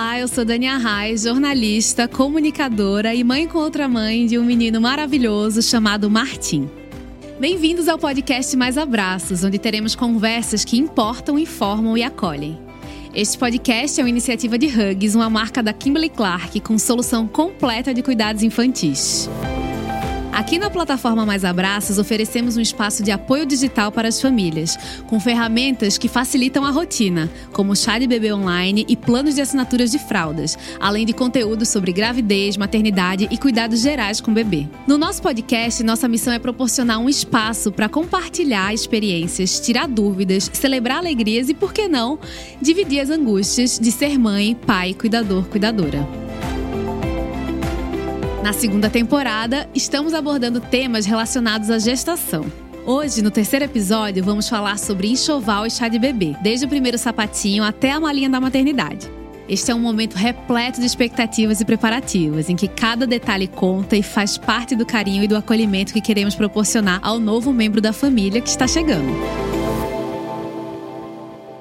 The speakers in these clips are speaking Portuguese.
Olá, eu sou Dania Reis, jornalista, comunicadora e mãe com outra mãe de um menino maravilhoso chamado Martim. Bem-vindos ao podcast Mais Abraços, onde teremos conversas que importam, informam e acolhem. Este podcast é uma iniciativa de Hugs, uma marca da Kimberly Clark com solução completa de cuidados infantis. Aqui na plataforma Mais Abraços, oferecemos um espaço de apoio digital para as famílias, com ferramentas que facilitam a rotina, como chá de bebê online e planos de assinaturas de fraldas, além de conteúdos sobre gravidez, maternidade e cuidados gerais com o bebê. No nosso podcast, nossa missão é proporcionar um espaço para compartilhar experiências, tirar dúvidas, celebrar alegrias e, por que não, dividir as angústias de ser mãe, pai, cuidador, cuidadora. Na segunda temporada, estamos abordando temas relacionados à gestação. Hoje, no terceiro episódio, vamos falar sobre enxoval e chá de bebê, desde o primeiro sapatinho até a malinha da maternidade. Este é um momento repleto de expectativas e preparativas, em que cada detalhe conta e faz parte do carinho e do acolhimento que queremos proporcionar ao novo membro da família que está chegando.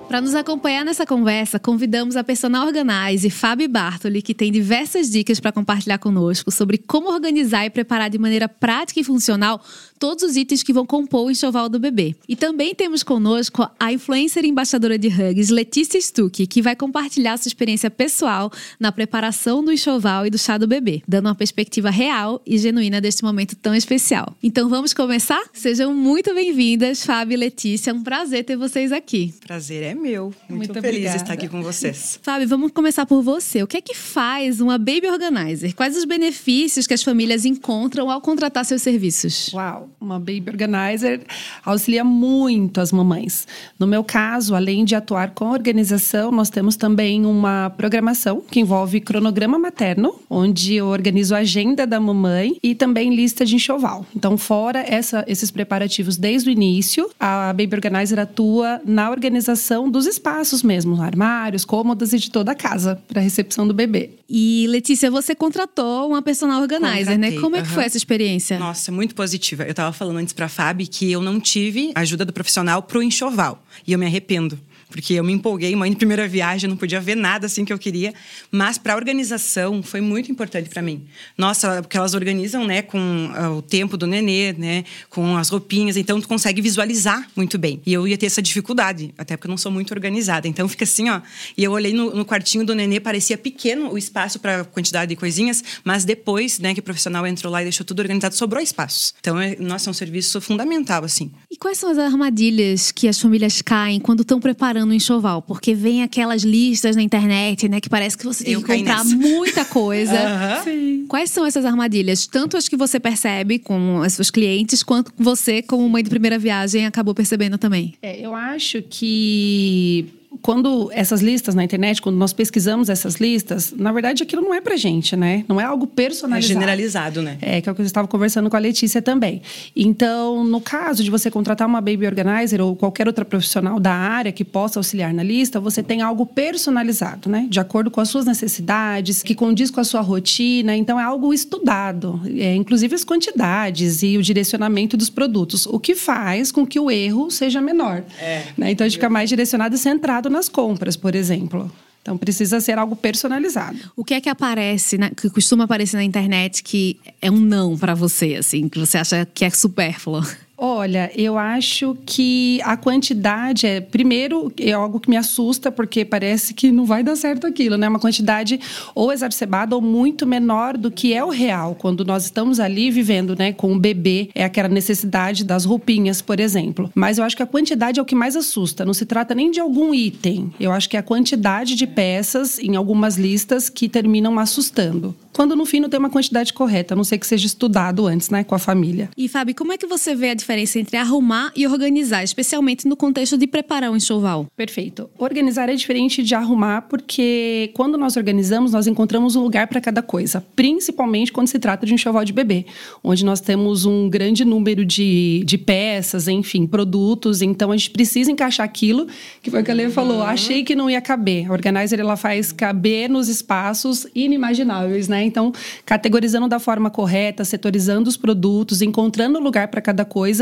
Para nos acompanhar nessa conversa, convidamos a personal organizer Fabi Bartoli, que tem diversas dicas para compartilhar conosco sobre como organizar e preparar de maneira prática e funcional todos os itens que vão compor o enxoval do bebê. E também temos conosco a influencer e embaixadora de Hugs, Letícia Stuck, que vai compartilhar sua experiência pessoal na preparação do enxoval e do chá do bebê, dando uma perspectiva real e genuína deste momento tão especial. Então vamos começar? Sejam muito bem-vindas, Fábio e Letícia. É um prazer ter vocês aqui. Prazer é meu. Muito, Muito feliz obrigada. estar aqui com vocês. Fábio, vamos começar por você. O que é que faz uma Baby Organizer? Quais os benefícios que as famílias encontram ao contratar seus serviços? Uau, uma Baby Organizer auxilia muito as mamães. No meu caso, além de atuar com a organização, nós temos também uma programação que envolve cronograma materno, onde eu organizo a agenda da mamãe e também lista de enxoval. Então, fora essa, esses preparativos desde o início, a Baby Organizer atua na organização dos espaços mesmo, armários, cômodas e de toda a casa para a recepção do bebê. E Letícia, você contratou uma personal organizer, né? Contratei, né? Como é que foi essa experiência? Nossa, muito positiva. Eu estava falando antes para a Fábio que eu não tive ajuda do profissional pro enxoval e eu me arrependo porque eu me empolguei, mãe de primeira viagem, não podia ver nada assim que eu queria, mas para a organização foi muito importante para mim. Nossa, porque elas organizam, né, com uh, o tempo do nenê, né, com as roupinhas, então tu consegue visualizar muito bem. E eu ia ter essa dificuldade, até porque eu não sou muito organizada. Então fica assim, ó, e eu olhei no, no quartinho do nenê, parecia pequeno o espaço para quantidade de coisinhas, mas depois, né, que o profissional entrou lá e deixou tudo organizado, sobrou espaços. Então, é, nossa, é um serviço fundamental assim. E quais são as armadilhas que as famílias caem quando estão preparando um enxoval, porque vem aquelas listas na internet, né, que parece que você tem Eu que comprar nessa. muita coisa. uhum. Quais são essas armadilhas? Tanto as que você percebe com os seus clientes, quanto você, como mãe de primeira viagem, acabou percebendo também? É, eu acho que quando essas listas na internet, quando nós pesquisamos essas listas, na verdade aquilo não é pra gente, né? Não é algo personalizado. É generalizado, né? É, que é o que eu estava conversando com a Letícia também. Então, no caso de você contratar uma baby organizer ou qualquer outra profissional da área que possa auxiliar na lista, você tem algo personalizado, né? De acordo com as suas necessidades, que condiz com a sua rotina. Então, é algo estudado, é, inclusive as quantidades e o direcionamento dos produtos, o que faz com que o erro seja menor. É. Né? Então, a gente fica mais direcionado e centrado nas compras, por exemplo. Então precisa ser algo personalizado. O que é que aparece, na, que costuma aparecer na internet que é um não para você, assim, que você acha que é supérfluo? Olha, eu acho que a quantidade é, primeiro, é algo que me assusta, porque parece que não vai dar certo aquilo, né? Uma quantidade ou exacerbada ou muito menor do que é o real. Quando nós estamos ali vivendo, né, com o bebê, é aquela necessidade das roupinhas, por exemplo. Mas eu acho que a quantidade é o que mais assusta. Não se trata nem de algum item. Eu acho que é a quantidade de peças em algumas listas que terminam assustando quando no fim não tem uma quantidade correta, a não ser que seja estudado antes, né, com a família. E Fábio, como é que você vê a diferença entre arrumar e organizar, especialmente no contexto de preparar um enxoval? Perfeito. Organizar é diferente de arrumar porque quando nós organizamos, nós encontramos um lugar para cada coisa, principalmente quando se trata de um enxoval de bebê, onde nós temos um grande número de, de peças, enfim, produtos, então a gente precisa encaixar aquilo, que foi o que a Lê falou, uhum. achei que não ia caber. A Organizer ela faz caber nos espaços inimagináveis, né? Então, categorizando da forma correta, setorizando os produtos, encontrando lugar para cada coisa,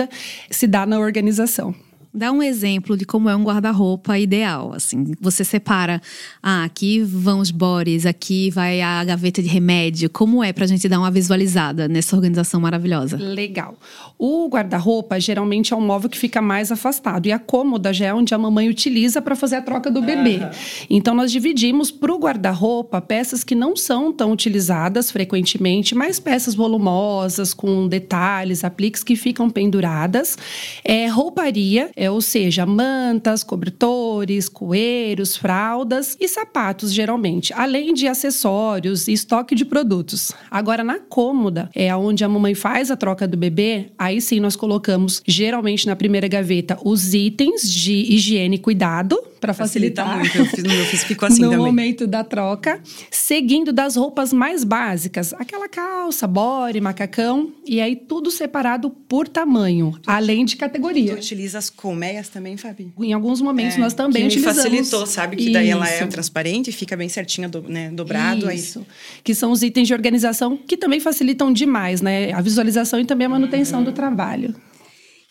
se dá na organização. Dá um exemplo de como é um guarda-roupa ideal, assim. Você separa, ah, aqui vão os bores, aqui vai a gaveta de remédio. Como é pra gente dar uma visualizada nessa organização maravilhosa? Legal. O guarda-roupa geralmente é um móvel que fica mais afastado e a cômoda já é onde a mamãe utiliza para fazer a troca do bebê. Uhum. Então nós dividimos para o guarda-roupa peças que não são tão utilizadas frequentemente, mas peças volumosas com detalhes, apliques que ficam penduradas. É rouparia, é, ou seja, mantas, cobertores, coeiros, fraldas e sapatos geralmente, além de acessórios e estoque de produtos. Agora na cômoda é onde a mamãe faz a troca do bebê, aí sim nós colocamos geralmente na primeira gaveta os itens de higiene e cuidado para facilitar. Facilita muito. Eu fiz, no meu fiz ficou assim no também. momento da troca, seguindo das roupas mais básicas, aquela calça, body, macacão, e aí tudo separado por tamanho, tu além de categoria. Tu utiliza as colmeias também, Fabi? Em alguns momentos é, nós também que utilizamos. facilitou, sabe? Que daí ela é transparente, fica bem certinha, do, né, dobrado. Isso. Aí... Que são os itens de organização que também facilitam demais, né? A visualização e também a manutenção uhum. do trabalho.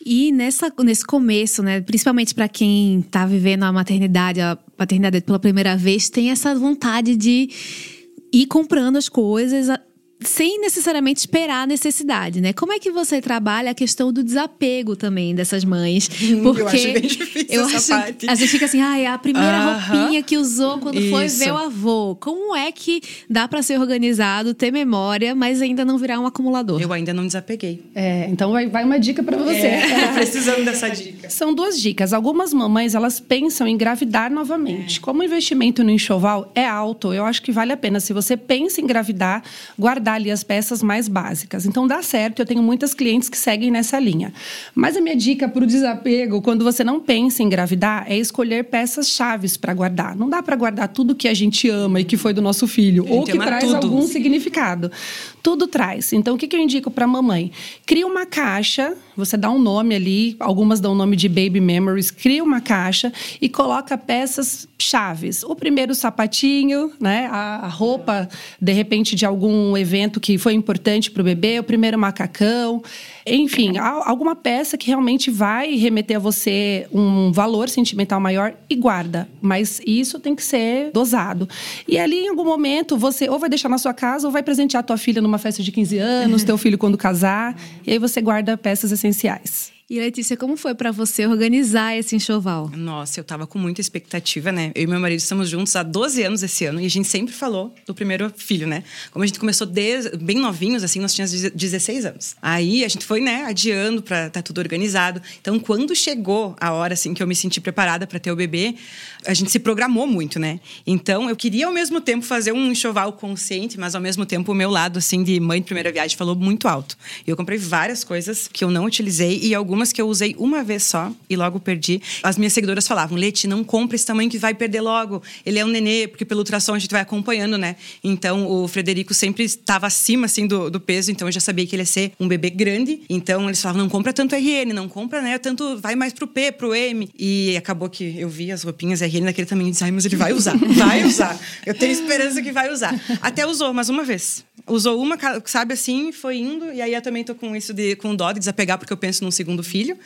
E nessa, nesse começo, né, principalmente para quem está vivendo a maternidade, a paternidade pela primeira vez, tem essa vontade de ir comprando as coisas sem necessariamente esperar a necessidade, né? Como é que você trabalha a questão do desapego também dessas mães? Porque eu acho bem difícil eu essa acho, parte. A gente fica assim, ah, é a primeira uh -huh. roupinha que usou quando Isso. foi ver o avô. Como é que dá para ser organizado, ter memória, mas ainda não virar um acumulador? Eu ainda não desapeguei. É, então vai, vai uma dica para você. É, precisando dessa dica. São duas dicas. Algumas mamães, elas pensam em engravidar novamente. É. Como o investimento no enxoval é alto, eu acho que vale a pena. Se você pensa em engravidar, guardar guardar ali as peças mais básicas. Então dá certo, eu tenho muitas clientes que seguem nessa linha. Mas a minha dica para o desapego, quando você não pensa em engravidar, é escolher peças chaves para guardar. Não dá para guardar tudo que a gente ama e que foi do nosso filho, ou que traz tudo. algum significado. Tudo traz. Então o que, que eu indico para mamãe? Cria uma caixa, você dá um nome ali, algumas dão o nome de Baby Memories, cria uma caixa e coloca peças chaves. O primeiro sapatinho, né? A roupa, de repente, de algum evento que foi importante para o bebê, o primeiro macacão. Enfim, alguma peça que realmente vai remeter a você um valor sentimental maior e guarda. Mas isso tem que ser dosado. E ali, em algum momento, você ou vai deixar na sua casa ou vai presentear a tua filha numa festa de 15 anos, teu filho quando casar. E aí você guarda peças essenciais. E Letícia, como foi para você organizar esse enxoval? Nossa, eu tava com muita expectativa, né? Eu e meu marido estamos juntos há 12 anos esse ano e a gente sempre falou do primeiro filho, né? Como a gente começou desde, bem novinhos, assim, nós tínhamos 16 anos. Aí a gente foi, né, adiando para tá tudo organizado. Então, quando chegou a hora, assim, que eu me senti preparada para ter o bebê, a gente se programou muito, né? Então, eu queria ao mesmo tempo fazer um enxoval consciente, mas ao mesmo tempo o meu lado, assim, de mãe de primeira viagem falou muito alto. E eu comprei várias coisas que eu não utilizei e algumas que eu usei uma vez só e logo perdi. As minhas seguidoras falavam: Leti, não compra esse tamanho que vai perder logo. Ele é um nenê, porque pela ultrassom a gente vai acompanhando, né? Então o Frederico sempre estava acima assim do, do, peso, então eu já sabia que ele ia ser um bebê grande. Então eles falavam: não compra tanto RN, não compra, né? Tanto vai mais pro P, pro M. E acabou que eu vi as roupinhas RN naquele tamanho e disse: ai, mas ele vai usar, vai usar. Eu tenho esperança que vai usar. Até usou, mas uma vez. Usou uma, sabe assim, foi indo. E aí eu também tô com isso de com dó de desapegar, porque eu penso num segundo filho.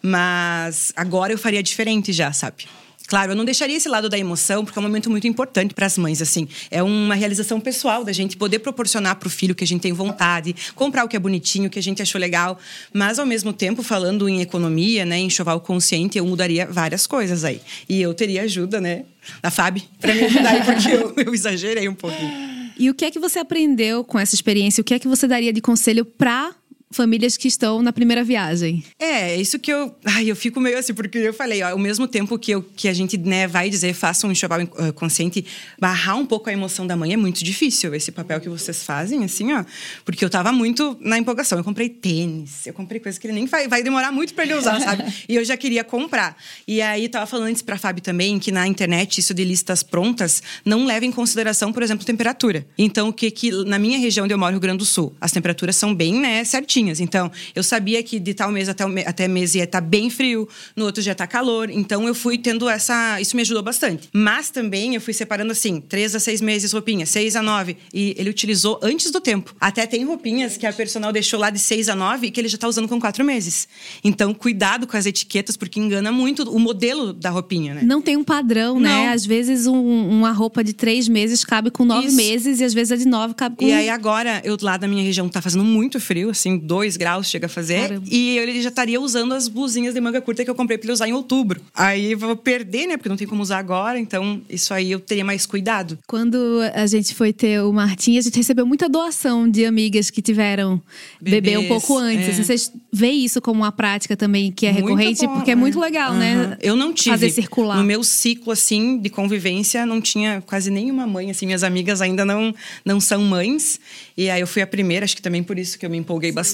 Mas agora eu faria diferente já, sabe? Claro, eu não deixaria esse lado da emoção, porque é um momento muito importante para as mães, assim. É uma realização pessoal da gente poder proporcionar para o filho que a gente tem vontade, comprar o que é bonitinho, o que a gente achou legal. Mas, ao mesmo tempo, falando em economia, né, em enxoval consciente, eu mudaria várias coisas aí. E eu teria ajuda, né, da Fábio, para me ajudar aí, porque eu, eu exagerei um pouquinho. E o que é que você aprendeu com essa experiência? O que é que você daria de conselho para famílias que estão na primeira viagem. É, isso que eu. Ai, eu fico meio assim, porque eu falei, ó, ao mesmo tempo que, eu, que a gente né, vai dizer, faça um enxoval uh, consciente, barrar um pouco a emoção da mãe é muito difícil, esse papel que vocês fazem, assim, ó. Porque eu tava muito na empolgação. Eu comprei tênis, eu comprei coisas que ele nem vai, vai demorar muito para ele usar, sabe? E eu já queria comprar. E aí, tava falando antes pra Fábio também que na internet, isso de listas prontas, não leva em consideração, por exemplo, temperatura. Então, o que que. Na minha região onde eu moro, Rio Grande do Sul, as temperaturas são bem, né, certinhas Então, eu sabia que de tal mês até, até mês ia estar tá bem frio, no outro dia estar tá calor. Então, eu fui tendo essa. Isso me ajudou bastante. Mas também eu fui separando assim: três a seis meses roupinha, seis a nove. E ele utilizou antes do tempo. Até tem roupinhas que a personal deixou lá de seis a nove e que ele já está usando com quatro meses. Então, cuidado com as etiquetas, porque engana muito o modelo da roupinha, né? Não tem um padrão, né? Não. né? Às vezes um, uma roupa de três meses cabe com nove Isso. meses e às vezes a de nove cabe com. E aí agora, eu lá da minha região tá fazendo muito frio, assim, dois graus chega a fazer. Caramba. E ele já estaria usando as blusinhas de manga curta que eu comprei pra ele usar em outubro. Aí eu vou perder, né? Porque não tem como usar agora. Então, isso aí eu teria mais cuidado. Quando a gente foi ter o Martim, a gente recebeu muita doação de amigas que tiveram Bebês, bebê um pouco antes. É. Assim, vocês veem isso como uma prática também que é muito recorrente? Bom, porque é, é muito legal, uhum. né? Eu não tive. Fazer circular. No meu ciclo, assim, de convivência, não tinha quase nenhuma mãe. Assim, minhas amigas ainda não, não são mães. E aí eu fui a primeira, acho que também por isso que eu me empolguei Sim. bastante.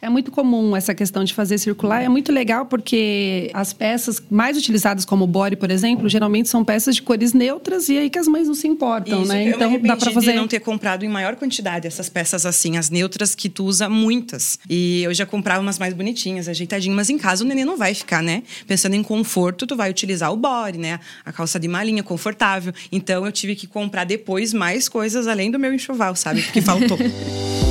É muito comum essa questão de fazer circular. É muito legal porque as peças mais utilizadas como body, por exemplo, geralmente são peças de cores neutras e aí que as mães não se importam, isso, né? Eu então dá para fazer. De não ter comprado em maior quantidade essas peças assim, as neutras que tu usa muitas. E eu já comprava umas mais bonitinhas, ajeitadinhas, mas em casa o neném não vai ficar, né? Pensando em conforto, tu vai utilizar o body, né? A calça de malinha confortável. Então eu tive que comprar depois mais coisas além do meu enxoval, sabe? Porque faltou.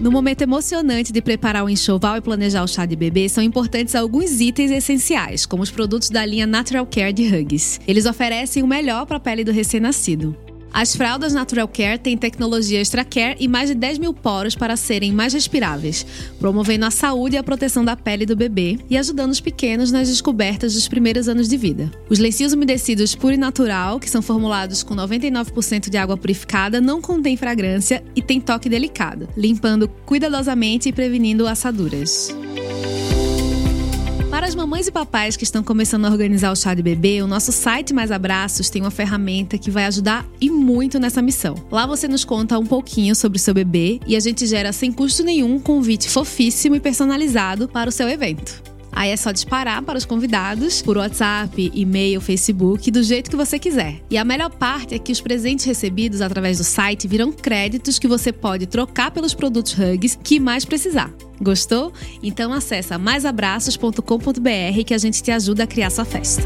No momento emocionante de preparar o enxoval e planejar o chá de bebê, são importantes alguns itens essenciais, como os produtos da linha Natural Care de Hugs. Eles oferecem o melhor para a pele do recém-nascido. As fraldas Natural Care têm tecnologia Extra Care e mais de 10 mil poros para serem mais respiráveis, promovendo a saúde e a proteção da pele do bebê e ajudando os pequenos nas descobertas dos primeiros anos de vida. Os lencinhos umedecidos Pure Natural, que são formulados com 99% de água purificada, não contêm fragrância e têm toque delicado, limpando cuidadosamente e prevenindo assaduras. Para as mamães e papais que estão começando a organizar o chá de bebê, o nosso site Mais Abraços tem uma ferramenta que vai ajudar e muito nessa missão. Lá você nos conta um pouquinho sobre o seu bebê e a gente gera sem custo nenhum um convite fofíssimo e personalizado para o seu evento. Aí é só disparar para os convidados por WhatsApp, e-mail, Facebook, do jeito que você quiser. E a melhor parte é que os presentes recebidos através do site viram créditos que você pode trocar pelos produtos Hugs que mais precisar. Gostou? Então acessa maisabraços.com.br que a gente te ajuda a criar sua festa.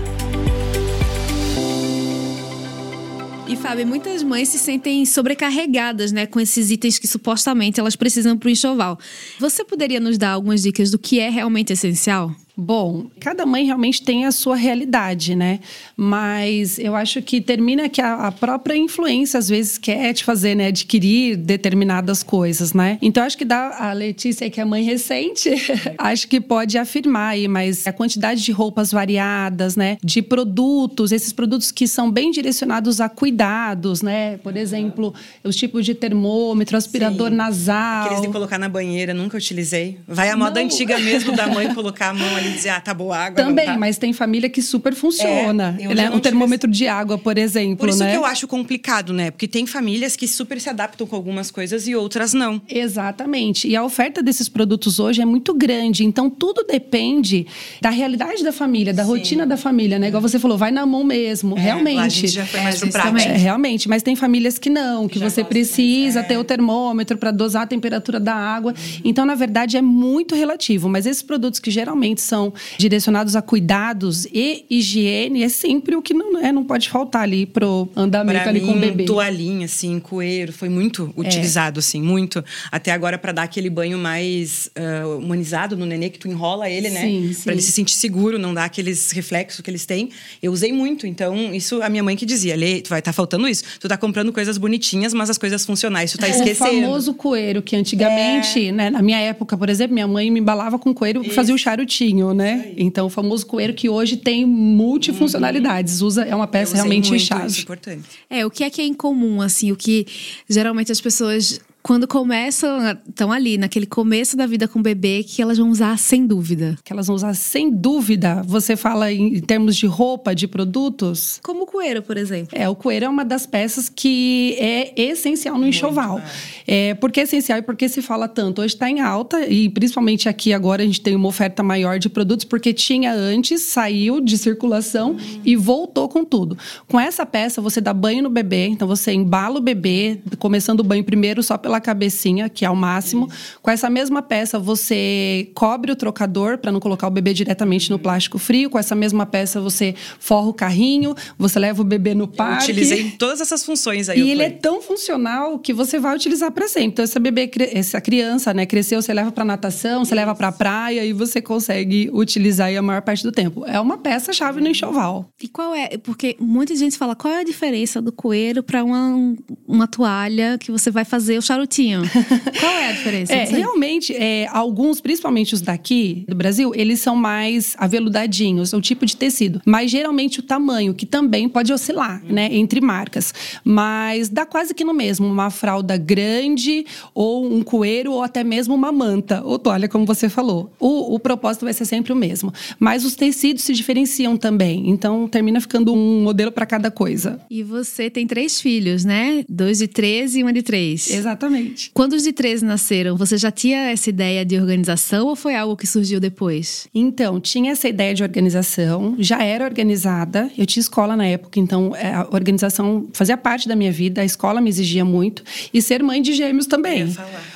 E Fábio, muitas mães se sentem sobrecarregadas, né, com esses itens que supostamente elas precisam para o enxoval. Você poderia nos dar algumas dicas do que é realmente essencial? Bom, cada mãe realmente tem a sua realidade, né? Mas eu acho que termina que a, a, própria influência às vezes quer te fazer, né, adquirir determinadas coisas, né? Então acho que dá a Letícia que é mãe recente, acho que pode afirmar aí, mas a quantidade de roupas variadas, né, de produtos, esses produtos que são bem direcionados a cuidados, né? Por exemplo, os tipos de termômetro, aspirador Sim. nasal. Aqueles de colocar na banheira, nunca utilizei. Vai a moda Não. antiga mesmo da mãe colocar a mão ali dizer, ah, tá boa água. Também, tá. mas tem família que super funciona. É, né? Um termômetro tive... de água, por exemplo. Por isso né? que eu acho complicado, né? Porque tem famílias que super se adaptam com algumas coisas e outras não. Exatamente. E a oferta desses produtos hoje é muito grande. Então, tudo depende da realidade da família, da Sim. rotina da família, né? Igual você falou, vai na mão mesmo. É, realmente. a gente já foi mais é, pro prático. É, realmente. Mas tem famílias que não, que já você precisa mais, é. ter o termômetro para dosar a temperatura da água. Uhum. Então, na verdade, é muito relativo. Mas esses produtos que geralmente são direcionados a cuidados e higiene é sempre o que não, é, não pode faltar ali pro andamento pra ali mim, com o bebê. toalhinha, assim, coeiro, foi muito utilizado, é. assim, muito. Até agora para dar aquele banho mais uh, humanizado no nenê, que tu enrola ele, né? Sim, sim. Pra ele se sentir seguro, não dar aqueles reflexos que eles têm. Eu usei muito, então isso a minha mãe que dizia, Lê, tu vai estar tá faltando isso. Tu tá comprando coisas bonitinhas, mas as coisas funcionais, tu tá esquecendo. O famoso coeiro, que antigamente, é. né, na minha época, por exemplo, minha mãe me embalava com coeiro e fazia o charutinho, né? Então, o famoso coeiro que hoje tem multifuncionalidades. Uhum. Usa, é uma peça realmente chave. Isso, importante. É, o que é que é incomum, assim, o que geralmente as pessoas quando começam, estão ali, naquele começo da vida com o bebê, que elas vão usar sem dúvida. Que elas vão usar sem dúvida. Você fala em, termos de roupa, de produtos? Como o coeiro, por exemplo. É, o coeiro é uma das peças que é essencial no enxoval. É, por que é essencial e por que se fala tanto? Hoje está em alta e principalmente aqui agora a gente tem uma oferta maior de produtos porque tinha antes, saiu de circulação hum. e voltou com tudo. Com essa peça você dá banho no bebê, então você embala o bebê, começando o banho primeiro só pela pela cabecinha, que é o máximo. Com essa mesma peça, você cobre o trocador para não colocar o bebê diretamente no plástico frio. Com essa mesma peça, você forra o carrinho, você leva o bebê no parque. Eu utilizei todas essas funções aí. E ele é tão funcional que você vai utilizar para sempre. Então, essa bebê, essa criança, né, cresceu, você leva para natação, você leva para praia e você consegue utilizar aí a maior parte do tempo. É uma peça chave no enxoval. E qual é? Porque muita gente fala qual é a diferença do coeiro para uma, uma toalha que você vai fazer o charutinho. qual é a diferença? É, realmente, é, alguns, principalmente os daqui do Brasil, eles são mais aveludadinhos, o tipo de tecido. Mas geralmente o tamanho, que também pode oscilar, né, entre marcas. Mas dá quase que no mesmo, uma fralda grande ou um coeiro ou até mesmo uma manta ou toalha, como você falou. O, o propósito vai ser sempre o mesmo. Mas os tecidos se diferenciam também. Então termina ficando um modelo para cada coisa. E você tem três filhos, né? Dois de 13 e uma de três. Exatamente. Quando os de 13 nasceram, você já tinha essa ideia de organização ou foi algo que surgiu depois? Então, tinha essa ideia de organização, já era organizada. Eu tinha escola na época, então é, a organização fazia parte da minha vida, a escola me exigia muito. E ser mãe de gêmeos também.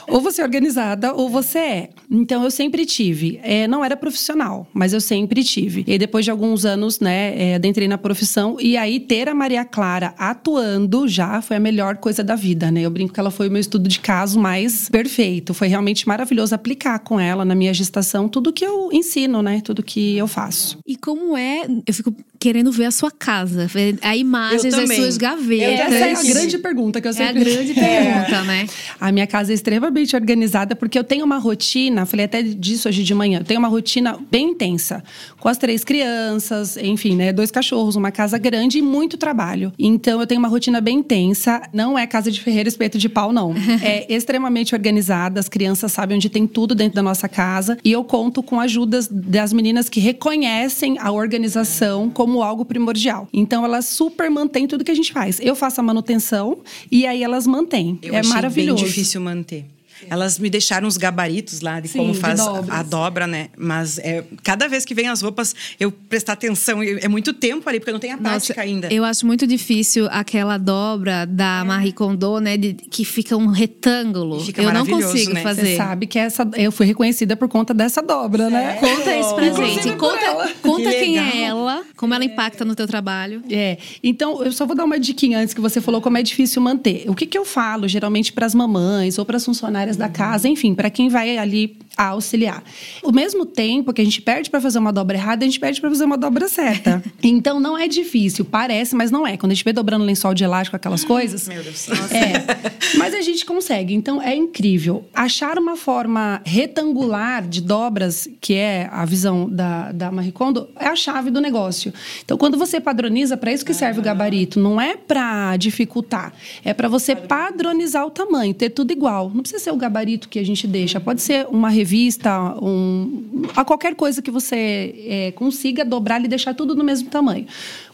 Ou você é organizada ou você é. Então, eu sempre tive. É, não era profissional, mas eu sempre tive. E depois de alguns anos, né, é, adentrei na profissão. E aí, ter a Maria Clara atuando já foi a melhor coisa da vida, né? Eu brinco que ela foi o meu estudo de caso mais perfeito. Foi realmente maravilhoso aplicar com ela na minha gestação tudo que eu ensino, né? Tudo que eu faço. E como é? Eu fico querendo ver a sua casa, a imagem das suas gavetas. Essa é a grande pergunta que eu sempre... É a grande pergunta, é. né? A minha casa é extremamente organizada porque eu tenho uma rotina, falei até disso hoje de manhã, eu tenho uma rotina bem intensa, com as três crianças, enfim, né, dois cachorros, uma casa grande e muito trabalho. Então eu tenho uma rotina bem intensa, não é casa de ferreiro espeto de pau não. É extremamente organizada, as crianças sabem onde tem tudo dentro da nossa casa e eu conto com ajudas das meninas que reconhecem a organização como algo primordial. Então elas super mantêm tudo que a gente faz. Eu faço a manutenção e aí elas mantêm. Eu é maravilhoso. bem difícil manter. Elas me deixaram os gabaritos lá de Sim, como de faz dobras. a dobra, né? Mas é, cada vez que vem as roupas, eu prestar atenção. É muito tempo ali, porque eu não tenho a prática ainda. Eu acho muito difícil aquela dobra da Marie Kondo, né? de- que fica um retângulo. Fica eu não consigo né? fazer. Você sabe que essa eu fui reconhecida por conta dessa dobra, né? Conta isso pra gente. Conta, conta Que quem é ela, como ela impacta no teu trabalho. É, então eu só vou dar uma diquinha antes que você falou como é difícil manter. O que, que eu falo geralmente para as mamães ou para as funcionárias da casa, enfim, para quem vai ali a auxiliar. O mesmo tempo que a gente perde para fazer uma dobra errada, a gente perde para fazer uma dobra certa. então não é difícil, parece, mas não é. Quando a gente vê dobrando lençol de elástico, aquelas coisas, Meu Deus. é. Mas a gente consegue, então é incrível. Achar uma forma retangular de dobras, que é a visão da, da Marie Kondo, é a chave do negócio. Então, quando você padroniza, para isso que serve o gabarito. Não é para dificultar, é para você padronizar o tamanho, ter tudo igual. Não precisa ser o gabarito que a gente deixa, pode ser uma revista, um, a qualquer coisa que você é, consiga dobrar e deixar tudo do mesmo tamanho.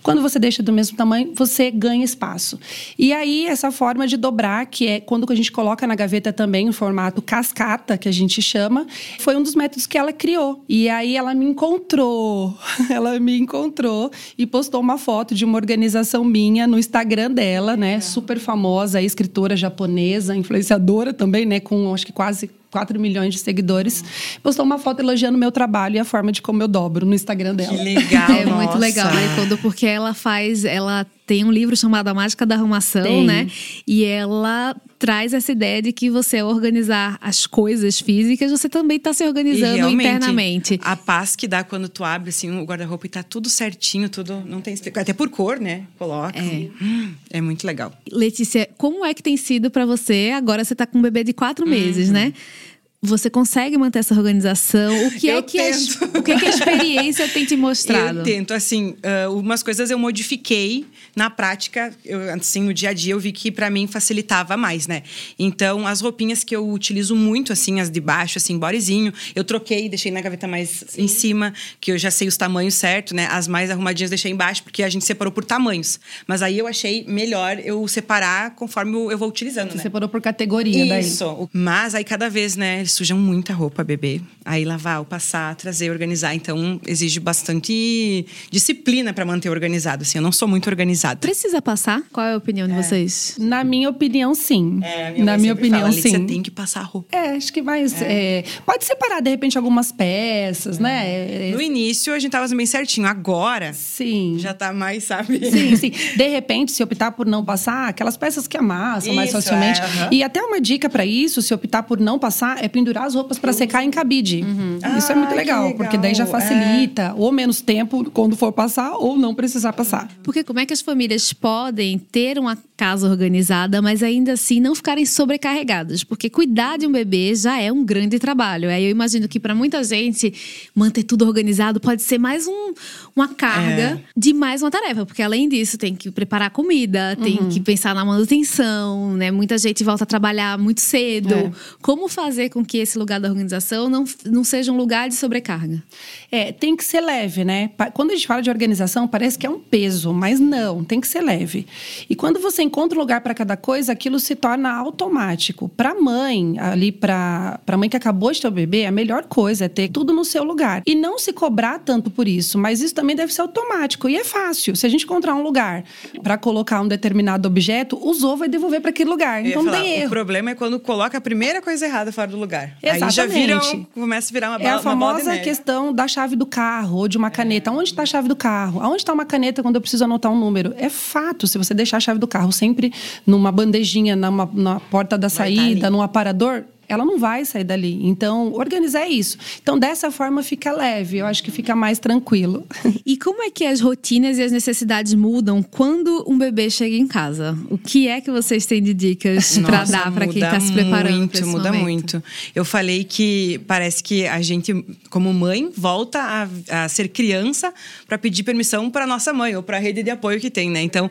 Quando você deixa do mesmo tamanho, você ganha espaço. E aí, essa forma de dobrar, que é quando a gente coloca na gaveta também o formato cascata, que a gente chama, foi um dos métodos que ela criou. E aí ela me encontrou. Ela me encontrou e postou uma foto de uma organização minha no Instagram dela, né? Super famosa, escritora japonesa, influenciadora também, né? Com acho que quase 4 milhões de seguidores. Postou uma foto elogiando o meu trabalho e a forma de como eu dobro no Instagram dela. Que legal. é muito nossa. legal, Marie Kondo, porque ela faz. Ela tem um livro chamado A Mágica da Arrumação, Tem. né? E ela traz essa ideia de que você, ao organizar as coisas físicas, você também está se organizando internamente. A paz que dá quando tu abre assim, o guarda-roupa e tá tudo certinho, tudo. Não tem. Até por cor, né? Coloca. É. Hum, é muito legal. Letícia, como é que tem sido para você? Agora você tá com um bebê de quatro meses, Uhum. né? Você consegue manter essa organização? O que é que a, o que é que a experiência tem te mostrado? Eu tento, assim, ah, umas coisas eu modifiquei na prática, eu, assim, no dia a dia eu vi que pra mim facilitava mais, né? Então, as roupinhas que eu utilizo muito, assim, as de baixo, assim, bodyzinho, eu troquei, deixei na gaveta mais em cima, que eu já sei os tamanhos certo, né? As mais arrumadinhas deixei embaixo, porque a gente separou por tamanhos. Mas aí eu achei melhor eu separar conforme eu vou utilizando, Você né? separou por categoria daí. Isso. Mas aí cada vez, né, eles sujam muita roupa, bebê. Aí lavar, ou passar, trazer, organizar. Então, exige bastante disciplina para manter organizado. Assim, eu não sou muito organizada. Precisa passar? Qual é a opinião de vocês? Na minha opinião, sim. É, minha Na minha opinião, fala, "Ali, sim. Você tem que passar a roupa. É, acho que mais. é, pode separar, de repente, algumas peças, né? É, No início, a gente tava bem certinho. Agora, Sim. já tá mais, sabe? Sim, sim. De repente, se optar por não passar, aquelas peças que amassam mais Isso, facilmente. é, aham. E até uma dica pra isso, se optar por não passar, é pendurar as roupas pra secar em cabide. Isso é Ah, muito que legal, legal. porque daí já É. facilita, ou menos tempo quando for passar, ou não precisar passar. Porque como é que as famílias podem ter uma casa organizada, mas ainda assim não ficarem sobrecarregadas? Porque cuidar de um bebê já é um grande trabalho. Aí eu imagino que para muita gente manter tudo organizado pode ser mais um, uma carga É. de mais uma tarefa, porque além disso tem que preparar comida, tem Uhum. que pensar na manutenção, né? Muita gente volta a trabalhar muito cedo. É. Como fazer com que esse lugar da organização não, não seja um lugar de sobrecarga? É, tem que ser leve, né? Quando a gente fala de organização, parece que é um peso, mas não, tem que ser leve. E quando você encontra um lugar para cada coisa, aquilo se torna automático. Para mãe, ali para mãe que acabou de ter o bebê, a melhor coisa é ter tudo no seu lugar e não se cobrar tanto por isso, mas isso também deve ser automático e é fácil. Se a gente encontrar um lugar para colocar um determinado objeto, usou vai devolver para aquele lugar. Então falar, tem O erro. problema é quando coloca a primeira coisa errada fora do lugar. Aí já vira, um- Exatamente. começa a virar uma, É a bola- bola de famosa questão da chave do carro ou de uma caneta. Onde está a chave do carro? Aonde está uma caneta quando eu preciso anotar um número? É fato, se você deixar a chave do carro sempre numa bandejinha, numa, na porta da tá saída, num aparador, ela não vai sair dali. Então, organizar é isso. Então, dessa forma fica leve, eu acho que fica mais tranquilo. E como é que as rotinas e as necessidades mudam quando um bebê chega em casa? O que é que vocês têm de dicas para dar para quem está se preparando muito, muda momento? muito. Eu falei que parece que a gente, como mãe, volta a, a ser criança para pedir permissão para nossa mãe ou para a rede de apoio que tem, né? Então,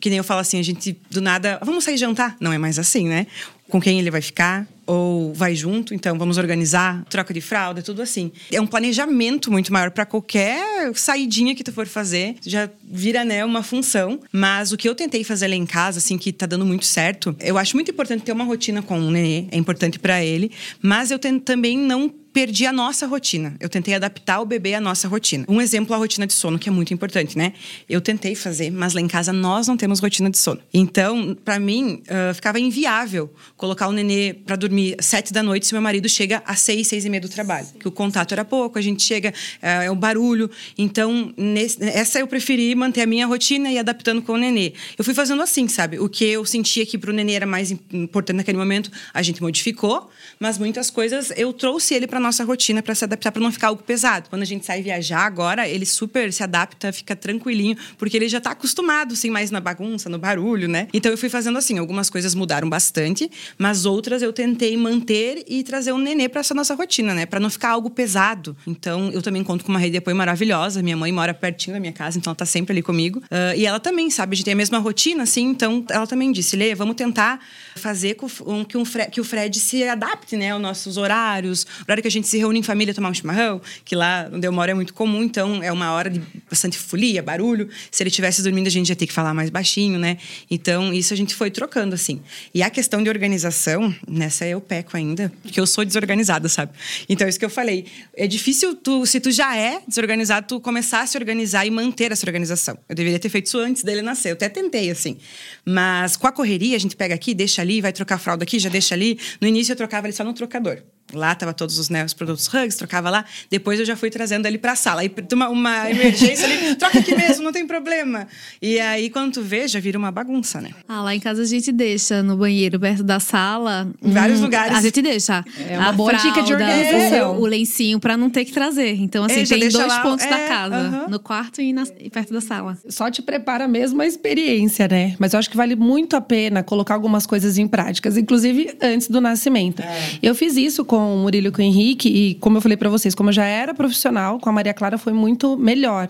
que nem eu falo assim, a gente do nada, vamos sair jantar? Não é mais assim, né? Com quem ele vai ficar? Ou vai junto, então vamos organizar, troca de fralda, tudo assim. É um planejamento muito maior para qualquer saidinha que tu for fazer, já vira né uma função. Mas o que eu tentei fazer lá em casa, assim, que tá dando muito certo, eu acho muito importante ter uma rotina com o nenê, é importante para ele, mas eu também não perdi a nossa rotina. Eu tentei adaptar o bebê à nossa rotina. Um exemplo, a rotina de sono, que é muito importante, né? Eu tentei fazer, mas lá em casa nós não temos rotina de sono. Então, para mim, ah, ficava inviável colocar o nenê para dormir sete da noite se meu marido chega às seis, seis e meia do trabalho. Que o contato era pouco, a gente chega, ah, é o barulho. Então, nesse- essa eu preferi manter a minha rotina e adaptando com o nenê. Eu fui fazendo assim, sabe? O que eu sentia que para o nenê era mais im- importante naquele momento, a gente modificou, mas muitas coisas eu trouxe ele para nossa rotina para se adaptar para não ficar algo pesado. Quando a gente sai viajar agora, ele super se adapta, fica tranquilinho, porque ele já tá acostumado assim mais na bagunça, no barulho, né? Então eu fui fazendo assim, algumas coisas mudaram bastante, mas outras eu tentei manter e trazer um nenê para essa nossa rotina, né? Para não ficar algo pesado. Então eu também conto com uma rede de apoio maravilhosa. Minha mãe mora pertinho da minha casa, então ela tá sempre ali comigo. Ah, e ela também, sabe, gente tem a mesma rotina, assim, então ela também disse: Lê, vamos tentar fazer com que, um Fre- que o Fred se adapte, né, aos nossos horários, horário que a gente se reúne em família tomar um chimarrão, que lá onde eu moro é muito comum, então é uma hora de bastante folia, barulho. Se ele estivesse dormindo, a gente ia ter que falar mais baixinho, né? Então isso a gente foi trocando, assim. E a questão de organização, nessa eu peco ainda, porque eu sou desorganizada, sabe? Então isso que eu falei. É difícil, tu, se tu já é desorganizado, tu começar a se organizar e manter essa organização. Eu deveria ter feito isso antes dele nascer. Eu até tentei, assim. Mas com a correria, a gente pega aqui, deixa ali, vai trocar fralda aqui, já deixa ali. No início eu trocava ele só no trocador. Lá tava todos os, né, os produtos Hugs, trocava lá. Depois eu já fui trazendo ele pra sala. Aí uma, uma emergência ali, troca aqui mesmo, não tem problema. E aí, quando tu vê, já vira uma bagunça, né? Ah, lá em casa a gente deixa no banheiro, perto da sala. Em vários hum, lugares. A gente deixa. É uma a boa dica de organização. O, o lencinho pra não ter que trazer. Então, assim, É, tem dois lá, pontos da é, casa: aham. no quarto e, na- e perto da sala. Só te prepara mesmo a experiência, né? Mas eu acho que vale muito a pena colocar algumas coisas em práticas, inclusive antes do nascimento. Eu fiz isso com o Murilo e com o Henrique, e como eu falei pra vocês, como eu já era profissional, com a Maria Clara foi muito melhor.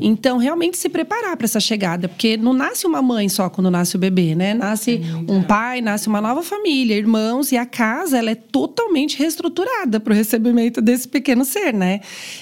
Então, realmente se preparar para essa chegada, porque não nasce uma mãe só quando nasce o bebê, né? Nasce um pai, nasce uma nova família, irmãos, e a casa ela é totalmente reestruturada para o recebimento desse pequeno ser, né?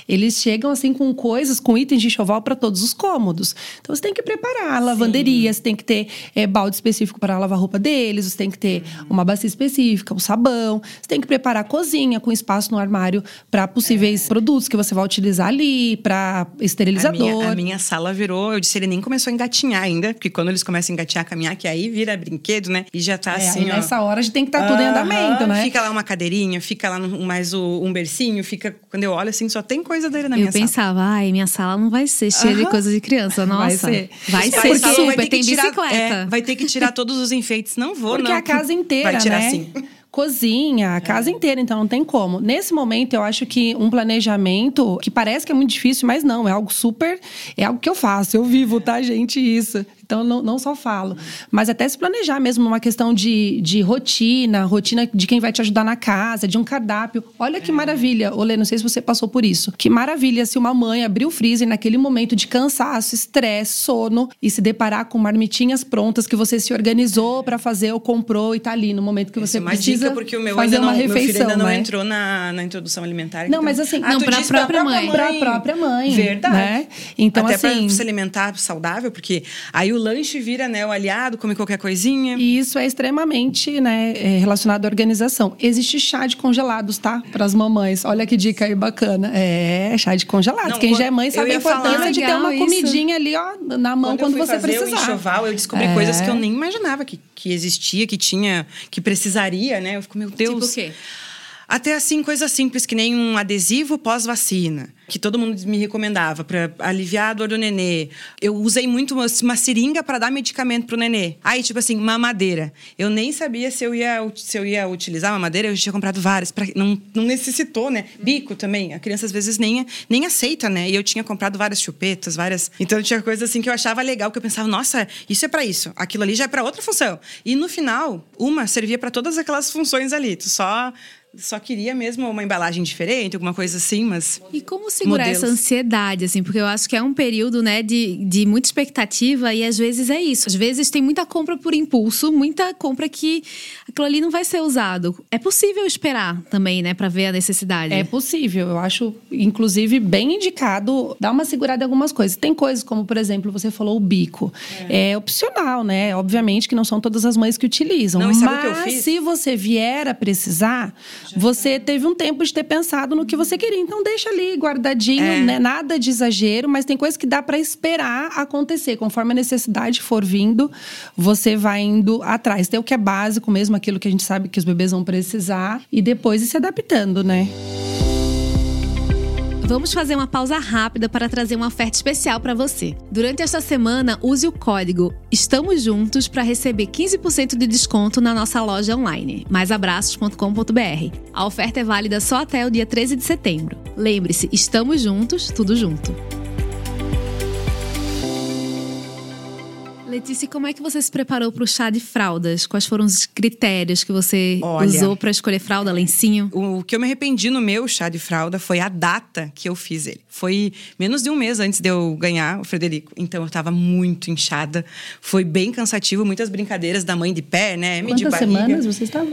Eles chegam assim com coisas, com itens de enxoval para todos os cômodos. Então você tem que preparar a lavanderia, você tem que ter é, balde específico para lavar a roupa deles, você tem que ter uma bacia específica, um sabão, você tem que preparar a cozinha cozinha, com espaço no armário para possíveis é. produtos que você vai utilizar ali, para esterilizador. A minha, a minha, sala virou, eu disse, ele nem começou a engatinhar ainda, porque quando eles começam a engatinhar, caminhar, que aí vira brinquedo, né? E já tá é, assim. nessa hora a gente tem que estar tá tudo em andamento, né? Fica lá uma cadeirinha, fica lá mais o, um bercinho, fica. Quando eu olho assim, só tem coisa dele na eu minha sala. Eu pensava, ai, minha sala não vai ser cheia de coisa de criança. Nossa. Vai ser. Vai ser, super, tem tirar, bicicleta. É, vai ter que tirar todos os enfeites. Não vou, Porque não. a casa inteira, vai tirar né? Assim cozinha, a casa é. inteira, então não tem como. Nesse momento, eu acho que um planejamento que parece que é muito difícil, mas não, é algo super. É algo que eu faço, eu vivo, tá, gente? Isso. Então, não, não só falo. Mas até se planejar mesmo numa questão de, de rotina, rotina de quem vai te ajudar na casa, de um cardápio. Olha que maravilha. Olê, não sei se você passou por isso. Que maravilha se uma mãe abrir o freezer naquele momento de cansaço, estresse, sono e se deparar com marmitinhas prontas que você se organizou para fazer ou comprou e tá ali no momento que você Isso, precisa dica porque o meu fazer ainda uma não, refeição, meu filho ainda não né? entrou na, na introdução alimentar. Não, mas assim, ah, não para a própria mãe. Para a própria mãe. Verdade. Né? Então Até assim, para se alimentar saudável, porque aí o lanche vira, né, o aliado, come qualquer coisinha. E isso é extremamente, né, é relacionado à organização. Existe chá de congelados, tá? Para as mamães. Olha que dica aí bacana. É, chá de congelados. Não, Quem já é mãe sabe a importância falar, de ter uma isso. comidinha ali, ó, na mão quando, quando você fazer precisar. O enxoval, eu descobri é. coisas que eu nem imaginava que, que existia, que tinha, que precisaria, né? Eu fico, meu Deus. Tipo o quê? Até assim, coisa simples, que nem um adesivo pós-vacina, que todo mundo me recomendava para aliviar a dor do nenê. Eu usei muito uma, uma seringa para dar medicamento pro nenê. Aí, tipo assim, mamadeira. Eu nem sabia se eu ia, se eu ia utilizar mamadeira, eu tinha comprado várias. Pra, não, não necessitou, né? Bico também. A criança às vezes nem, nem aceita, né? E eu tinha comprado várias chupetas, várias. Então tinha coisas assim que eu achava legal, que eu pensava, nossa, isso é para isso. Aquilo ali já é para outra função. E no final, uma servia para todas aquelas funções ali. Tu só só queria mesmo uma embalagem diferente, alguma coisa assim, mas. E como segurar modelos. essa ansiedade, assim? Porque eu acho que é um período, né, de, de muita expectativa e às vezes é isso. Às vezes tem muita compra por impulso, muita compra que aquilo ali não vai ser usado. É possível esperar também, né, para ver a necessidade. É possível. Eu acho, inclusive, bem indicado dar uma segurada em algumas coisas. Tem coisas como, por exemplo, você falou o bico. É, é opcional, né? Obviamente que não são todas as mães que utilizam. Não, mas se você vier a precisar você teve um tempo de ter pensado no que você queria. Então deixa ali guardadinho, é. né? Nada de exagero, mas tem coisas que dá para esperar acontecer. Conforme a necessidade for vindo, você vai indo atrás. Tem o que é básico mesmo, aquilo que a gente sabe que os bebês vão precisar, e depois ir se adaptando, né? Vamos fazer uma pausa rápida para trazer uma oferta especial para você. Durante esta semana, use o código Estamos Juntos para receber 15% de desconto na nossa loja online, maisabraços.com.br. A oferta é válida só até o dia 13 de setembro. Lembre-se, estamos juntos, tudo junto. Letícia, como é que você se preparou para o chá de fraldas? Quais foram os critérios que você Olha, usou para escolher fralda, lencinho? O que eu me arrependi no meu chá de fralda foi a data que eu fiz ele. Foi menos de um mês antes de eu ganhar o Frederico. Então eu estava muito inchada. Foi bem cansativo, muitas brincadeiras da mãe de pé, né? Quantas semanas você estava?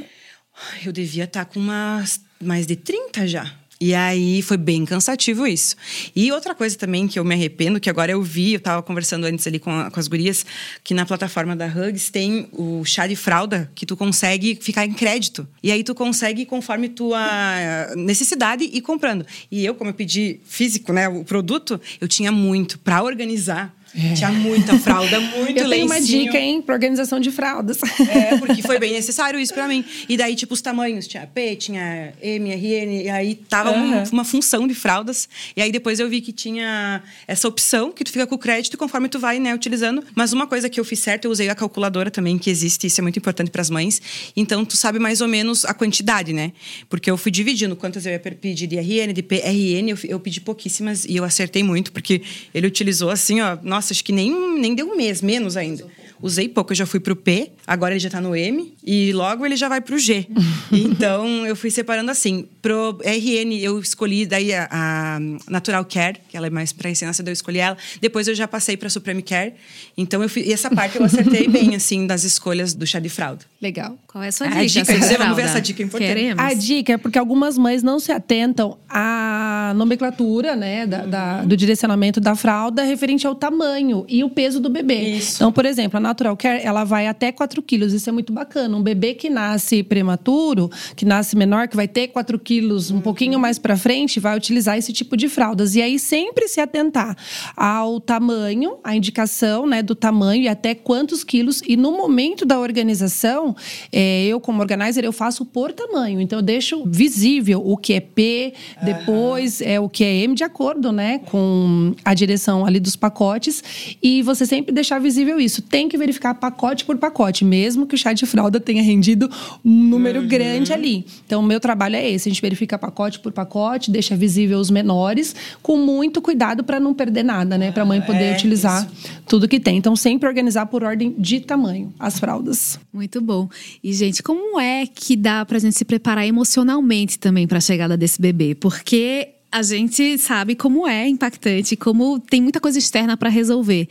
Eu devia estar tá com umas mais de 30 já. E aí foi bem cansativo isso. E outra coisa também que eu me arrependo, que agora eu vi, eu estava conversando antes ali com, a, com, as gurias, que na plataforma da Hugs tem o chá de fralda que tu consegue ficar em crédito. E aí tu consegue conforme tua necessidade ir comprando. E eu, como eu pedi físico, né, o produto, eu tinha muito para organizar é. Tinha muita fralda, muito Eu tenho uma dica, hein, pra organização de fraldas. É, porque foi bem necessário isso pra mim. E daí, tipo, os tamanhos. Tinha P, tinha M, RN. E aí tava uhum. uma, uma, função de fraldas. E aí depois eu vi que tinha essa opção, que tu fica com o crédito conforme tu vai, né, utilizando. Mas uma coisa que eu fiz certo, eu usei a calculadora também, que existe. Isso é muito importante pras mães. Então, tu sabe mais ou menos a quantidade, né? Porque eu fui dividindo quantas eu ia pedir de RN, de P. RN, eu, eu pedi pouquíssimas e eu acertei muito. Porque ele utilizou assim, ó... Nossa, nossa, acho que nem, nem deu um mês, menos ainda. Usei pouco, eu já fui pro P, agora ele já tá no M e logo ele já vai pro G. então eu fui separando assim. Pro RN eu escolhi daí a, a Natural Care, que ela é mais para recém-nascida, eu escolhi ela. Depois eu já passei para Supreme Care. Então eu fui, e essa parte eu acertei bem assim das escolhas do chá de fralda. Legal. Qual é a sua dica? A dica, vamos ver essa dica importante. Queremos. A dica é porque algumas mães não se atentam à nomenclatura, né, da, da, do direcionamento da fralda referente ao tamanho tamanho e o peso do bebê. Isso. Então, por exemplo, a Natural Care, ela vai até 4 quilos. Isso é muito bacana. Um bebê que nasce prematuro, que nasce menor, que vai ter 4 quilos um pouquinho mais para frente, vai utilizar esse tipo de fraldas. E aí, sempre se atentar ao tamanho, a indicação né, do tamanho e até quantos quilos. E no momento da organização, é, eu, como organizer, eu faço por tamanho. Então, eu deixo visível o que é P, depois é o que é M, de acordo né, com a direção ali dos pacotes. E você sempre deixar visível isso. Tem que verificar pacote por pacote, mesmo que o chá de fralda tenha rendido um número grande ali. Então, o meu trabalho é esse: a gente verifica pacote por pacote, deixa visível os menores, com muito cuidado para não perder nada, né? Para a mãe poder É, utilizar tudo que tem. Então, sempre organizar por ordem de tamanho as fraldas. Muito bom. E, gente, como é que dá pra gente se preparar emocionalmente também para a chegada desse bebê? Porque a gente sabe como é impactante, como tem muita coisa externa para resolver.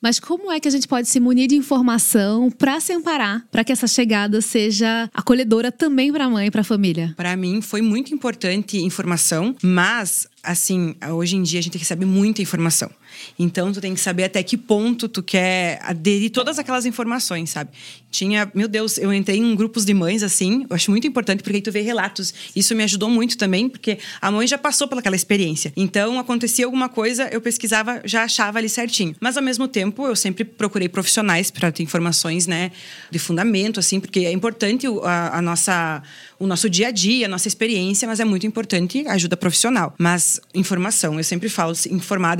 Mas como é que a gente pode se munir de informação para se amparar, para que essa chegada seja acolhedora também para a mãe e para a família? Para mim foi muito importante informação, mas assim, hoje em dia a gente recebe muita informação. Então tu tem que saber até que ponto tu quer aderir todas aquelas informações, sabe? Tinha, meu Deus, eu entrei em grupos de mães assim, eu acho muito importante porque aí tu vê relatos. Isso me ajudou muito também, porque a mãe já passou pelaquela experiência. Então acontecia alguma coisa, eu pesquisava, já achava ali certinho. Mas ao mesmo tempo, eu sempre procurei profissionais para ter informações, né, de fundamento assim, porque é importante a, a nossa o nosso dia a dia, a nossa experiência, mas é muito importante ajuda profissional. Mas informação, eu sempre falo, se informar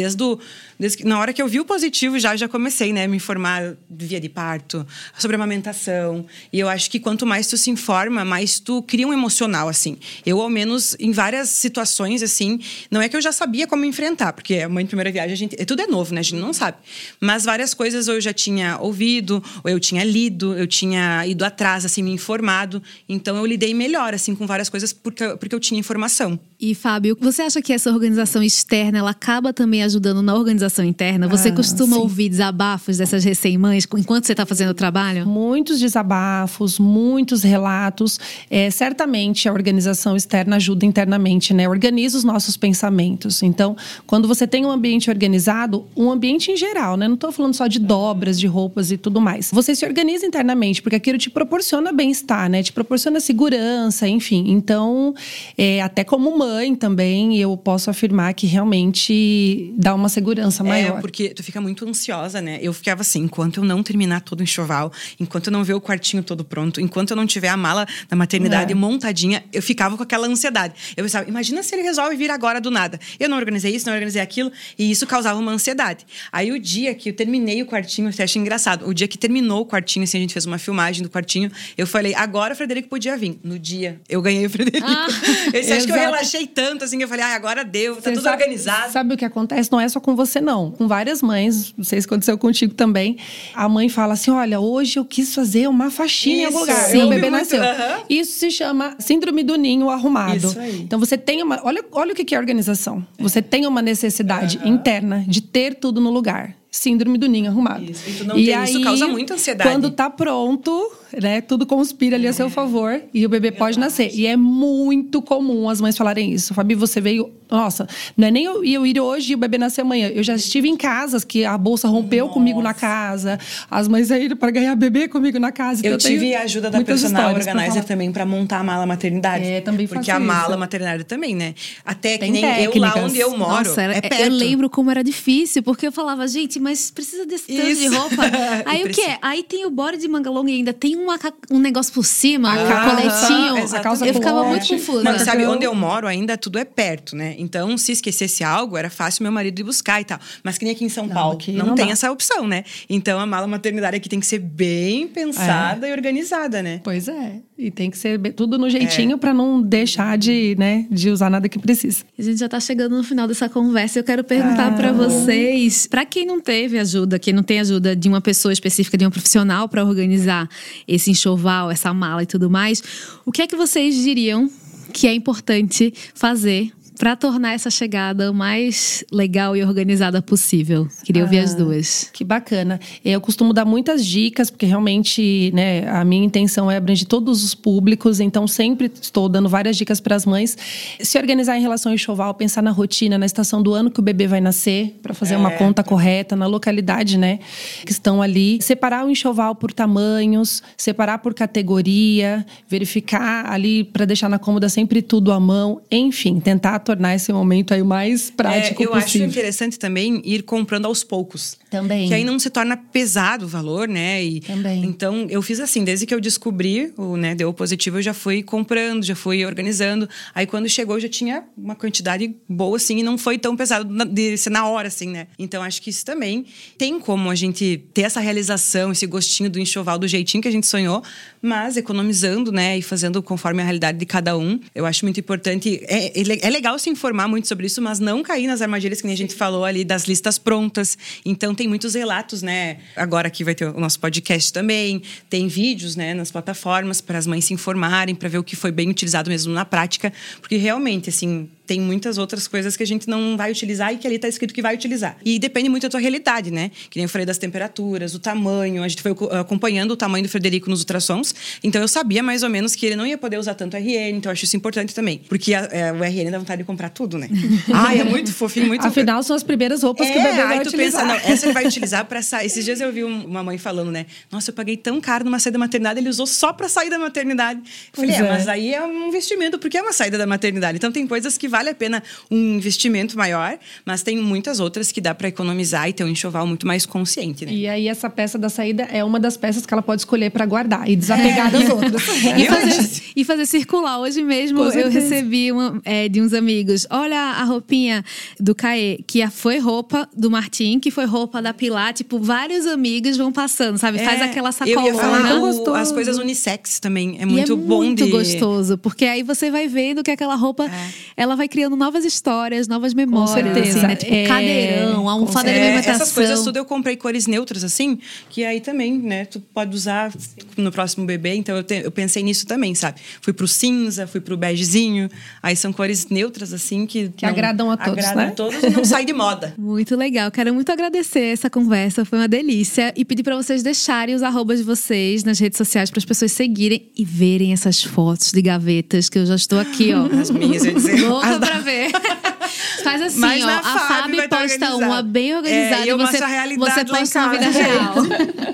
na hora que eu vi o positivo já já comecei, né, a me informar via de parto, sobre amamentação. E eu acho que quanto mais tu se informa, mais tu cria um emocional assim. Eu ao menos em várias situações assim, não é que eu já sabia como enfrentar, porque a mãe de primeira viagem a gente, é tudo é novo, né, a gente não sabe. Mas várias coisas eu já tinha ouvido, ou eu tinha lido, eu tinha ido atrás assim, me informado. Então eu lidei melhor assim com várias coisas porque porque eu tinha informação. E Fábio, você acha que essa organização externa ela acaba também ajudando na organização interna? Você Ah, costuma sim. ouvir desabafos dessas recém-mães enquanto você está fazendo o trabalho? Muitos desabafos, muitos relatos. É, certamente a organização externa ajuda internamente, né? Organiza os nossos pensamentos. Então, quando você tem um ambiente organizado, um ambiente em geral, né? Não estou falando só de dobras, de roupas e tudo mais. Você se organiza internamente, porque aquilo te proporciona bem-estar, né? Te proporciona segurança, enfim. Então, é, até como mãe também, eu posso afirmar que realmente dá uma segurança maior. É, porque tu fica muito ansiosa, né? Eu ficava assim, enquanto eu não terminar todo o enxoval, enquanto eu não ver o quartinho todo pronto, enquanto eu não tiver a mala da maternidade É. montadinha, eu ficava com aquela ansiedade. Eu pensava, imagina se ele resolve vir agora do nada. Eu não organizei isso, não organizei aquilo, e isso causava uma ansiedade. Aí o dia que eu terminei o quartinho, eu achei engraçado. O dia que terminou o quartinho, assim, a gente fez uma filmagem do quartinho, eu falei, agora o Frederico podia vir. No dia, eu ganhei o Frederico. Ah, Esse acho que eu relaxei tanto, assim, que eu falei, ah, agora deu, tá Você tudo sabe- organizado. Sabe o que acontece? Não é só com você, não. Com várias mães, não sei se aconteceu contigo também. A mãe fala assim: olha, hoje eu quis fazer uma faxina em algum Isso, lugar. E o bebê nasceu. Isso se chama síndrome do ninho arrumado. Isso aí. Então você tem uma. Olha, olha o que que é organização. Você tem uma necessidade interna de ter tudo no lugar. Síndrome do ninho arrumado. Isso, e não tem, isso causa muita ansiedade. Quando tá pronto, né? Tudo conspira ali a seu favor e o bebê pode nascer. E é muito comum as mães falarem isso. Fabi, você veio. Nossa, não é nem eu, eu ir hoje e o bebê nascer amanhã. Eu já estive em casas que a bolsa rompeu comigo na casa. As mães saíram para ganhar bebê comigo na casa. Então Eu tenho tive a ajuda da personal pra organizer falar. também para montar a mala maternidade. É, também Porque a mala isso. maternidade também, né? Até que nem eu lá técnicas. onde eu moro. Nossa, era- é perto. eu lembro como era difícil, porque eu falava, gente, mas precisa desse tanto de roupa. Aí o que é? precisa. Aí tem o body de manga longa e ainda tem uma ca- um negócio por cima, A um calça, coletinho. a calça eu ficava muito confusa. E sabe, onde eu moro ainda tudo é perto, né? Então, se esquecesse algo, era fácil meu marido ir buscar e tal. Mas que nem aqui em São Não, Paulo, não, não tem dá. essa opção, né? Então, a mala maternidade aqui tem que ser bem pensada e organizada, né? Pois é. E tem que ser tudo no jeitinho pra não deixar de, né, de usar nada que precisa. A gente já tá chegando no final dessa conversa. Eu quero perguntar Ah. pra vocês, pra quem não teve ajuda, quem não tem ajuda de uma pessoa específica, de um profissional pra organizar esse enxoval, essa mala e tudo mais, o que é que vocês diriam que é importante fazer para tornar essa chegada o mais legal e organizada possível? Queria ouvir as Ah, duas. Que bacana. Eu costumo dar muitas dicas, porque realmente né, a minha intenção é abranger todos os públicos, então sempre estou dando várias dicas para as mães. Se organizar em relação ao enxoval, pensar na rotina, na estação do ano que o bebê vai nascer, para fazer uma conta correta, na localidade né, que estão ali. Separar o enxoval por tamanhos, separar por categoria, verificar ali para deixar na cômoda sempre tudo à mão, enfim, tentar tornar esse momento aí o mais prático É, eu acho possível. interessante também ir comprando aos poucos. Também. Que aí não se torna pesado o valor, né? E, Também. Então, eu fiz assim, desde que eu descobri, o né, deu positivo, eu já fui comprando, já fui organizando. Aí, quando chegou, eu já tinha uma quantidade boa, assim, e não foi tão pesado de ser na hora, assim, né? Então, acho que isso também tem como a gente ter essa realização, esse gostinho do enxoval do jeitinho que a gente sonhou, mas economizando, né? E fazendo conforme a realidade de cada um. Eu acho muito importante. É, é le- é legal se informar muito sobre isso, mas não cair nas armadilhas que nem a gente falou ali das listas prontas. Então, tem muitos relatos, né? Agora aqui vai ter o nosso podcast também. Tem vídeos, né, nas plataformas para as mães se informarem, para ver o que foi bem utilizado mesmo na prática. Porque realmente, assim, tem muitas outras coisas que a gente não vai utilizar e que ali está escrito que vai utilizar. E depende muito da tua realidade, né? Que nem eu falei das temperaturas, o tamanho. A gente foi co- acompanhando o tamanho do Frederico nos ultrassons. Então eu sabia mais ou menos que ele não ia poder usar tanto RN. Então eu acho isso importante também. Porque a- é, o RN dá vontade de comprar tudo, né? Ai, é muito fofinho, muito Afinal, são as primeiras roupas que o bebê vai aí tu utilizar. pensa, não, essa ele vai utilizar pra sair. Esses dias eu vi um- uma mãe falando, né? Nossa, eu paguei tão caro numa saída da maternidade, ele usou só pra sair da maternidade. Eu falei, é, é. mas aí é um investimento, porque é uma saída da maternidade. Então tem coisas que vale a pena um investimento maior, mas tem muitas outras que dá pra economizar e ter um enxoval muito mais consciente, né? E aí, essa peça da saída é uma das peças que ela pode escolher para guardar e desapegar das outras. E fazer, e fazer circular. Hoje mesmo Com eu certeza. recebi uma, é, de uns amigos: olha a roupinha do Caê, que foi roupa do Martim, que foi roupa da Pilar. Tipo, vários amigos vão passando, sabe? Faz É, aquela Eu ia falar sacolona. Tão o- as coisas unissex também. É E muito bom muito de... gostoso, porque aí você vai vendo que aquela roupa, ela vai criando novas histórias, novas memórias, certeza. assim, né? Tipo, É, cadeirão, almofada de alimentação. essas coisas tudo eu comprei cores neutras, assim, que aí também, né, tu pode usar no próximo bebê. Então eu, te- eu pensei nisso também, sabe? Fui pro cinza, fui pro begezinho. Aí são cores neutras, assim, que. Que agradam a todos, agradam né? a todos e não sai de moda. Muito legal. Quero muito agradecer essa conversa, foi uma delícia. E pedir para vocês deixarem os arrobas de vocês nas redes sociais para as pessoas seguirem e verem essas fotos de gavetas que eu já estou aqui, ó. As minhas, eu ia dizer. Louca da- pra ver. Faz assim, Mas ó. na A Fábio posta uma bem organizada É, e eu e você, mostro a realidade você posta na vida real.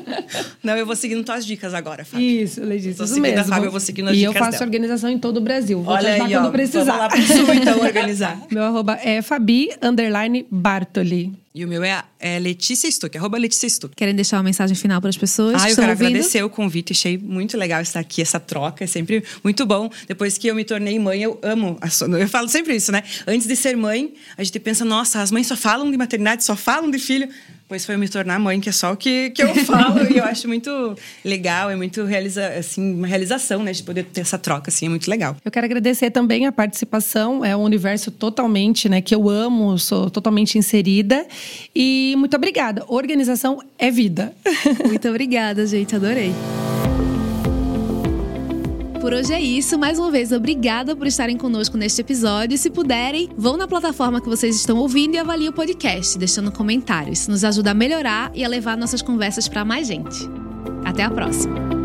Não, eu vou seguindo tuas dicas agora, Fábio. Isso, Letícia, Tô isso mesmo. Fábio, eu vou seguindo as e eu dicas faço dela. organização em todo o Brasil. Vou te Olha ajudar aí, quando ó. precisar. Vamos lá pro sul, então, organizar. Meu arroba é Fabi, underline Bartoli. E o meu é, é Letícia Stuck, arroba Letícia Stuck. Querem deixar uma mensagem final para as pessoas Ah, que eu quero ouvindo? agradecer o convite. Achei muito legal estar aqui, essa troca. É sempre muito bom. Depois que eu me tornei mãe, eu amo. A so- eu falo sempre isso, né? Antes de ser mãe, a gente pensa, nossa, as mães só falam de maternidade, só falam de filho. Pois foi me tornar mãe, que é só o que, que eu falo. e eu acho muito legal, é muito realiza, assim, uma realização, né? De poder ter essa troca, assim, é muito legal. Eu quero agradecer também a participação. É um universo totalmente, né, que eu amo, sou totalmente inserida. E muito obrigada. Organização é vida. Muito obrigada, gente. Adorei. Por hoje é isso. Mais uma vez, obrigada por estarem conosco neste episódio. Se puderem, vão na plataforma que vocês estão ouvindo e avaliem o podcast, deixando comentários. Isso nos ajuda a melhorar e a levar nossas conversas para mais gente. Até a próxima.